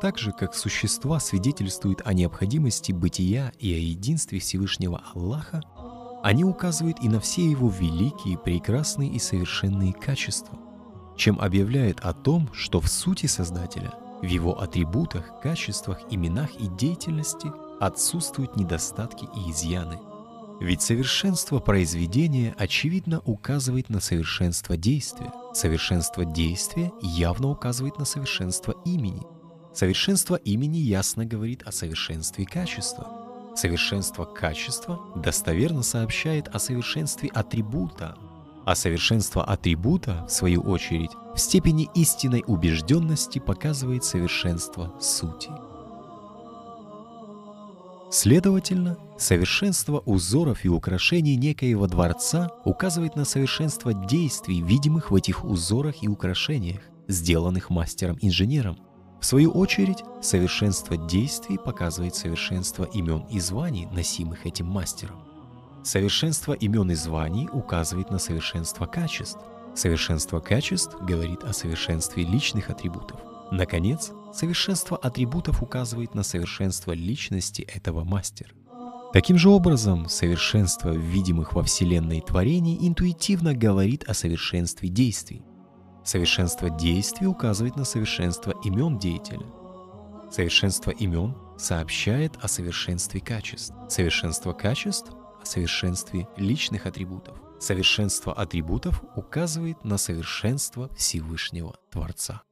Так же, как существа свидетельствуют о необходимости бытия и о единстве Всевышнего Аллаха, они указывают и на все его великие, прекрасные и совершенные качества, чем объявляют о том, что в сути Создателя, в его атрибутах, качествах, именах и деятельности отсутствуют недостатки и изъяны. Ведь совершенство произведения очевидно указывает на совершенство действия. Совершенство действия явно указывает на совершенство имени. Совершенство имени ясно говорит о совершенстве качества. Совершенство качества достоверно сообщает о совершенстве атрибута, а совершенство атрибута, в свою очередь, в степени истинной убежденности показывает совершенство сути. Следовательно, совершенство узоров и украшений некоего дворца указывает на совершенство действий, видимых в этих узорах и украшениях, сделанных мастером-инженером. В свою очередь, совершенство действий показывает совершенство имен и званий, носимых этим мастером. Совершенство имен и званий указывает на совершенство качеств. Совершенство качеств говорит о совершенстве личных атрибутов. Наконец, совершенство атрибутов указывает на совершенство личности этого мастера. Таким же образом, совершенство видимых во Вселенной творений интуитивно говорит о совершенстве действий. Совершенство действий указывает на совершенство имен деятеля. Совершенство имен сообщает о совершенстве качеств. Совершенство качеств о совершенстве личных атрибутов. Совершенство атрибутов указывает на совершенство Всевышнего Творца.